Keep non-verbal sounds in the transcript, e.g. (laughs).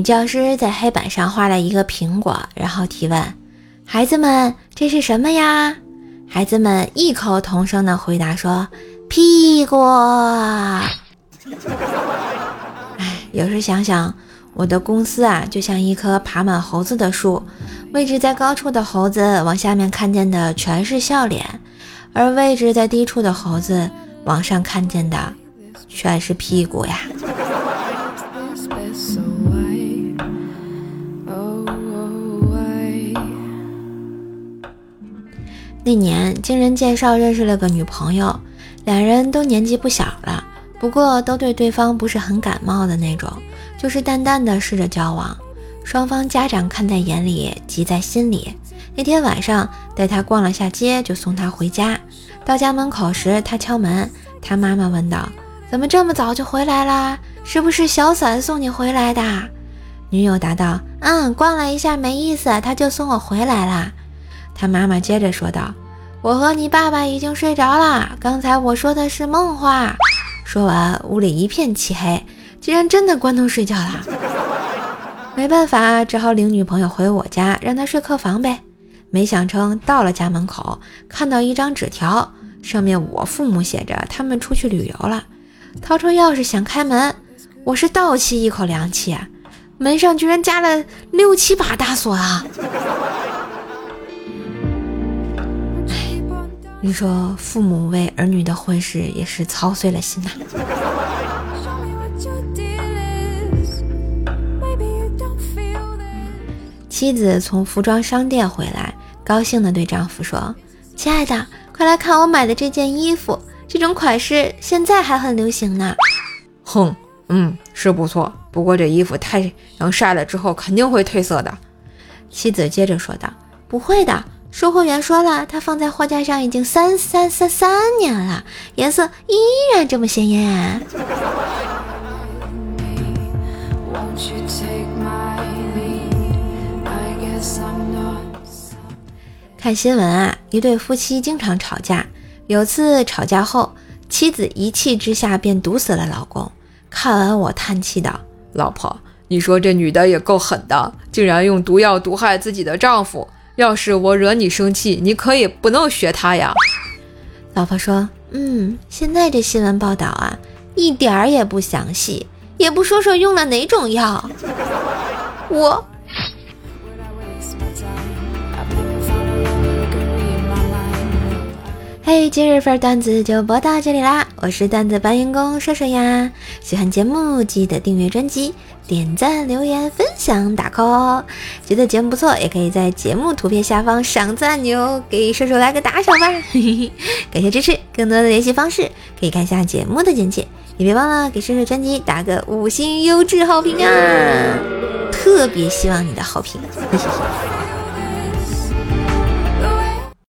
女教师在黑板上画了一个苹果，然后提问：“孩子们，这是什么呀？”孩子们异口同声的回答说：“ (laughs) 屁股。”哎，有时想想，我的公司啊，就像一棵爬满猴子的树，位置在高处的猴子往下面看见的全是笑脸，而位置在低处的猴子往上看见的全是屁股呀。那年经人介绍认识了个女朋友，两人都年纪不小了，不过都对对方不是很感冒的那种，就是淡淡的试着交往。双方家长看在眼里，急在心里。那天晚上带他逛了下街，就送他回家。到家门口时，他敲门，他妈妈问道：“怎么这么早就回来啦？是不是小伞送你回来的？”女友答道：“嗯，逛了一下没意思，他就送我回来啦。”他妈妈接着说道：“我和你爸爸已经睡着了，刚才我说的是梦话。”说完，屋里一片漆黑，竟然真的关灯睡觉了。没办法，只好领女朋友回我家，让她睡客房呗。没想成，到了家门口，看到一张纸条，上面我父母写着他们出去旅游了。掏出钥匙想开门，我是倒吸一口凉气，门上居然加了六七把大锁啊！你说父母为儿女的婚事也是操碎了心呐。妻子从服装商店回来，高兴地对丈夫说：“亲爱的，快来看我买的这件衣服，这种款式现在还很流行呢。”哼，嗯，是不错，不过这衣服太阳晒了之后肯定会褪色的。妻子接着说道：“不会的。”售货员说了，它放在货架上已经三三三三年了，颜色依然这么鲜艳。看新闻啊，一对夫妻经常吵架。有次吵架后，妻子一气之下便毒死了老公。看完我叹气道：“老婆，你说这女的也够狠的，竟然用毒药毒害自己的丈夫。”要是我惹你生气，你可以不能学他呀。老婆说：“嗯，现在这新闻报道啊，一点儿也不详细，也不说说用了哪种药。”我。嘿，今日份段子就播到这里啦！我是段子搬运工射手呀，喜欢节目记得订阅专辑、点赞、留言、分享、打 call 哦！觉得节目不错，也可以在节目图片下方赏赞按钮，给射手来个打赏吧！嘿嘿，感谢支持，更多的联系方式可以看下节目的简介，也别忘了给射手专辑打个五星优质好评啊！特别希望你的好评，嘿嘿嘿。